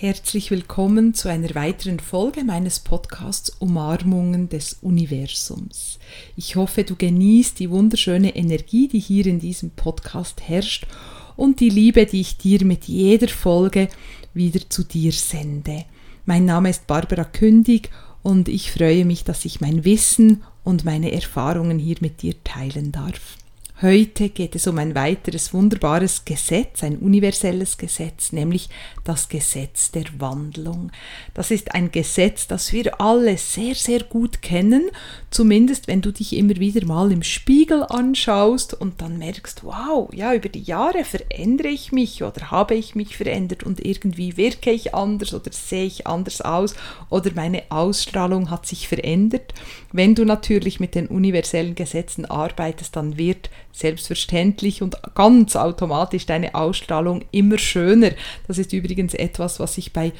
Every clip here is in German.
Herzlich willkommen zu einer weiteren Folge meines Podcasts Umarmungen des Universums. Ich hoffe, du genießt die wunderschöne Energie, die hier in diesem Podcast herrscht und die Liebe, die ich dir mit jeder Folge wieder zu dir sende. Mein Name ist Barbara Kündig und ich freue mich, dass ich mein Wissen und meine Erfahrungen hier mit dir teilen darf. Heute geht es um ein weiteres wunderbares Gesetz, ein universelles Gesetz, nämlich das Gesetz der Wandlung. Das ist ein Gesetz, das wir alle sehr, sehr gut kennen, zumindest wenn du dich immer wieder mal im Spiegel anschaust und dann merkst, wow, ja, über die Jahre verändere ich mich oder habe ich mich verändert und irgendwie wirke ich anders oder sehe ich anders aus oder meine Ausstrahlung hat sich verändert. Wenn du natürlich mit den universellen Gesetzen arbeitest, dann wird selbstverständlich und ganz automatisch deine Ausstrahlung immer schöner. Das ist übrigens etwas, was ich bei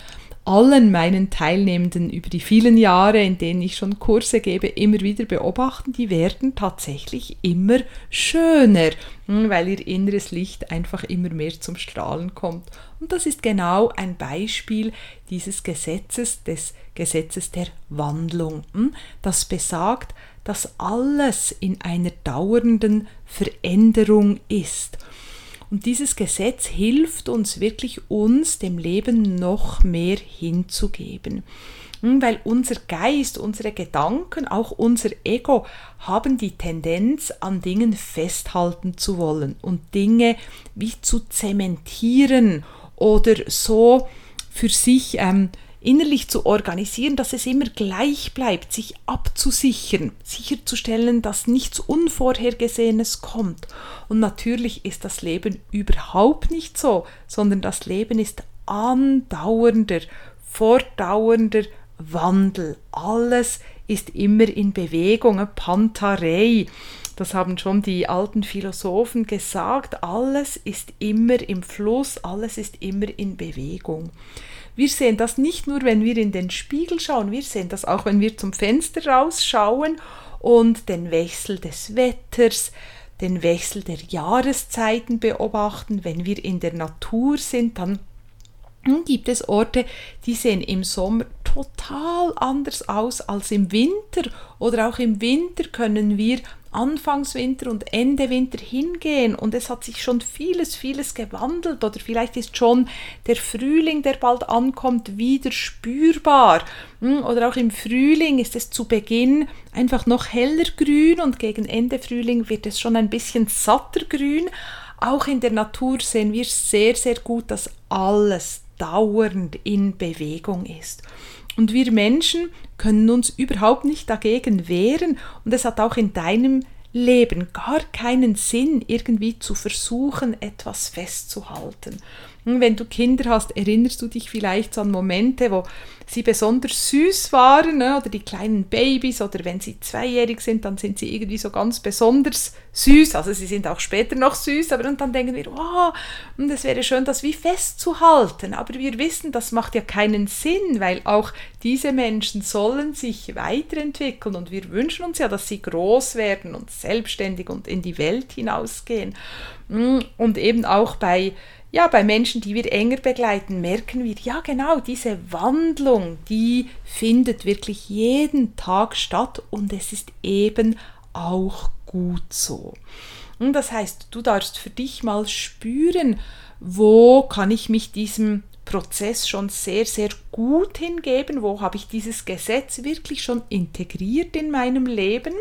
allen meinen Teilnehmenden über die vielen Jahre, in denen ich schon Kurse gebe, immer wieder beobachten, die werden tatsächlich immer schöner, hm, weil ihr inneres Licht einfach immer mehr zum Strahlen kommt. Und das ist genau ein Beispiel dieses Gesetzes, des Gesetzes der Wandlung, hm, das besagt, dass alles in einer dauernden Veränderung ist. Und dieses Gesetz hilft uns wirklich, uns dem Leben noch mehr hinzugeben. Hm, weil unser Geist, unsere Gedanken, auch unser Ego haben die Tendenz, an Dingen festhalten zu wollen und Dinge wie zu zementieren oder so für sich ähm, innerlich zu organisieren, dass es immer gleich bleibt, sich abzusichern, sicherzustellen, dass nichts Unvorhergesehenes kommt. Und natürlich ist das Leben überhaupt nicht so, sondern das Leben ist andauernder, fortdauernder Wandel. Alles ist immer in Bewegung, Pantarei. Das haben schon die alten Philosophen gesagt. Alles ist immer im Fluss, alles ist immer in Bewegung. Wir sehen das nicht nur, wenn wir in den Spiegel schauen, wir sehen das auch, wenn wir zum Fenster rausschauen und den Wechsel des Wetters, den Wechsel der Jahreszeiten beobachten. Wenn wir in der Natur sind, dann gibt es Orte, die sehen im Sommer total anders aus als im Winter oder auch im Winter können wir Anfangswinter und Ende Winter hingehen und es hat sich schon vieles, vieles gewandelt oder vielleicht ist schon der Frühling, der bald ankommt, wieder spürbar. Hm, oder auch im Frühling ist es zu Beginn einfach noch heller grün und gegen Ende Frühling wird es schon ein bisschen satter grün. Auch in der Natur sehen wir sehr, sehr gut, dass alles dauernd in Bewegung ist. Und wir Menschen können uns überhaupt nicht dagegen wehren und es hat auch in deinem Leben gar keinen Sinn, irgendwie zu versuchen, etwas festzuhalten. Hm, wenn du Kinder hast, erinnerst du dich vielleicht an Momente, wo sie besonders süß waren, ne? oder die kleinen Babys, oder wenn sie zweijährig sind, dann sind sie irgendwie so ganz besonders süß. Also sie sind auch später noch süß, aber und dann denken wir, und es wäre schön, das wie festzuhalten. Aber wir wissen, das macht ja keinen Sinn, weil auch diese Menschen sollen sich weiterentwickeln und wir wünschen uns ja, dass sie groß werden und selbstständig und in die Welt hinausgehen. Hm, und eben auch bei ja, bei Menschen, die wir enger begleiten, merken wir, ja genau, diese Wandlung, die findet wirklich jeden Tag statt und es ist eben auch gut so. Und das heißt, du darfst für dich mal spüren, wo kann ich mich diesem Prozess schon sehr, sehr gut hingeben, wo habe ich dieses Gesetz wirklich schon integriert in meinem Leben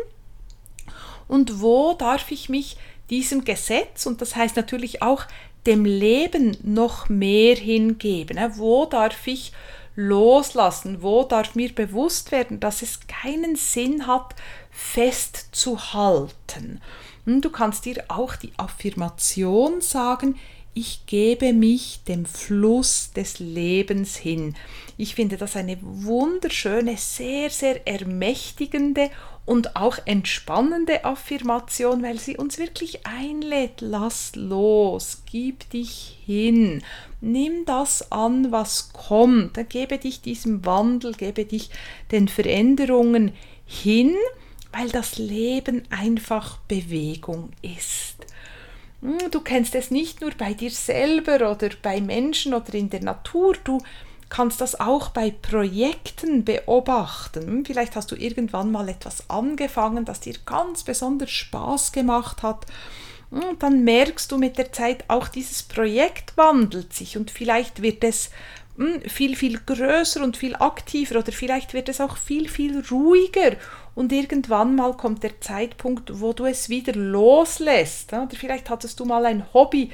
und wo darf ich mich diesem Gesetz, und das heißt natürlich auch dem Leben noch mehr hingeben? Wo darf ich loslassen? Wo darf mir bewusst werden, dass es keinen Sinn hat, festzuhalten? Hm, du kannst dir auch die Affirmation sagen, ich gebe mich dem Fluss des Lebens hin. Ich finde das eine wunderschöne, sehr, sehr ermächtigende und auch entspannende Affirmation, weil sie uns wirklich einlädt, lass los, gib dich hin, nimm das an, was kommt, gebe dich diesem Wandel, gebe dich den Veränderungen hin, weil das Leben einfach Bewegung ist. Hm, du kennst es nicht nur bei dir selber oder bei Menschen oder in der Natur, du kannst das auch bei Projekten beobachten. Vielleicht hast du irgendwann mal etwas angefangen, das dir ganz besonders Spaß gemacht hat. Und hm, dann merkst du mit der Zeit auch, dieses Projekt wandelt sich und vielleicht wird es hm, viel, viel größer und viel aktiver oder vielleicht wird es auch viel, viel ruhiger und irgendwann mal kommt der Zeitpunkt, wo du es wieder loslässt. Oder vielleicht hattest du mal ein Hobby,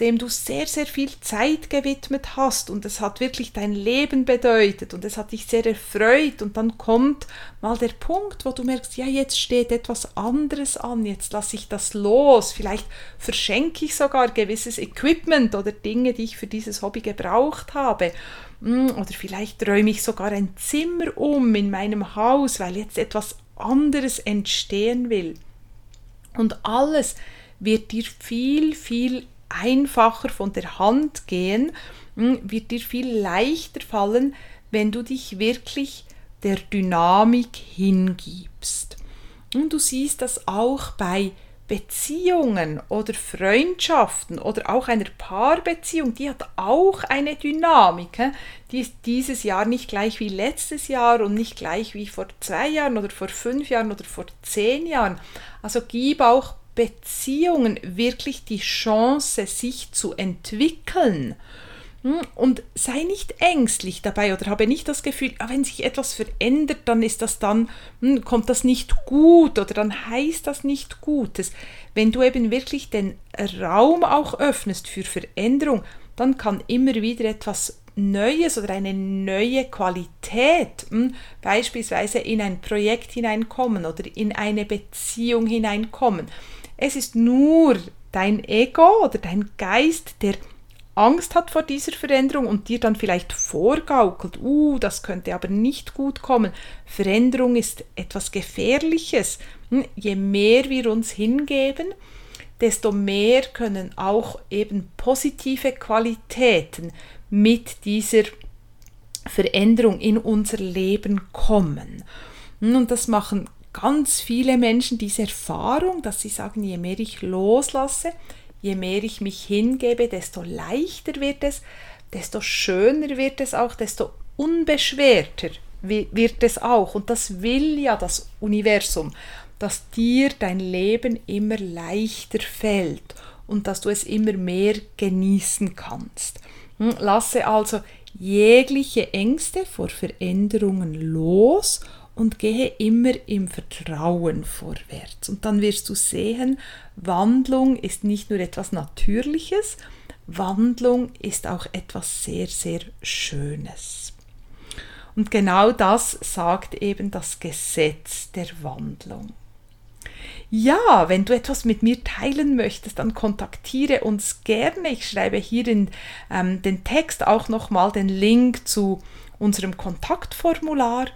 dem du sehr, sehr viel Zeit gewidmet hast und es hat wirklich dein Leben bedeutet und es hat dich sehr erfreut und dann kommt mal der Punkt, wo du merkst, ja, jetzt steht etwas anderes an, jetzt lasse ich das los, vielleicht verschenke ich sogar gewisses Equipment oder Dinge, die ich für dieses Hobby gebraucht habe hm, oder vielleicht räume ich sogar ein Zimmer um in meinem Haus, weil jetzt etwas anderes entstehen will. Und alles wird dir viel, viel einfacher von der Hand gehen, hm, wird dir viel leichter fallen, wenn du dich wirklich der Dynamik hingibst. Und du siehst das auch bei Beziehungen oder Freundschaften oder auch einer Paarbeziehung, die hat auch eine Dynamik. Die ist dieses Jahr nicht gleich wie letztes Jahr und nicht gleich wie vor zwei Jahren oder vor fünf Jahren oder vor zehn Jahren. Also gib auch Beziehungen wirklich die Chance, sich zu entwickeln. Hm, und sei nicht ängstlich dabei oder habe nicht das Gefühl, ah, wenn sich etwas verändert, dann ist das dann, hm, kommt das nicht gut oder dann heißt das nicht Gutes. Wenn du eben wirklich den Raum auch öffnest für Veränderung, dann kann immer wieder etwas Neues oder eine neue Qualität hm, beispielsweise in ein Projekt hineinkommen oder in eine Beziehung hineinkommen. Es ist nur dein Ego oder dein Geist, der Angst hat vor dieser Veränderung und dir dann vielleicht vorgaukelt, uh, das könnte aber nicht gut kommen. Veränderung ist etwas Gefährliches. Hm, je mehr wir uns hingeben, desto mehr können auch eben positive Qualitäten mit dieser Veränderung in unser Leben kommen. Hm, und das machen ganz viele Menschen diese Erfahrung, dass sie sagen, je mehr ich loslasse, je mehr ich mich hingebe, desto leichter wird es, desto schöner wird es auch, desto unbeschwerter wird es auch. Und das will ja das Universum, dass dir dein Leben immer leichter fällt und dass du es immer mehr genießen kannst. Hm, lasse also jegliche Ängste vor Veränderungen los und gehe immer im Vertrauen vorwärts. Und dann wirst du sehen, Wandlung ist nicht nur etwas Natürliches, Wandlung ist auch etwas sehr, sehr Schönes. Und genau das sagt eben das Gesetz der Wandlung. Ja, wenn du etwas mit mir teilen möchtest, dann kontaktiere uns gerne. Ich schreibe hier in ähm, den Text auch nochmal den Link zu unserem Kontaktformular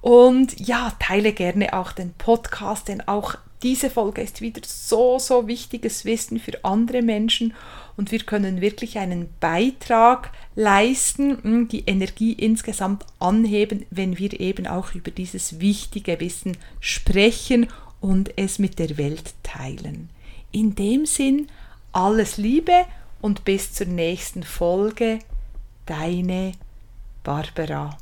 und ja, teile gerne auch den Podcast, denn auch diese Folge ist wieder so, so wichtiges Wissen für andere Menschen und wir können wirklich einen Beitrag leisten, hm, die Energie insgesamt anheben, wenn wir eben auch über dieses wichtige Wissen sprechen und es mit der Welt teilen. In dem Sinn, alles Liebe und bis zur nächsten Folge, deine Barbara.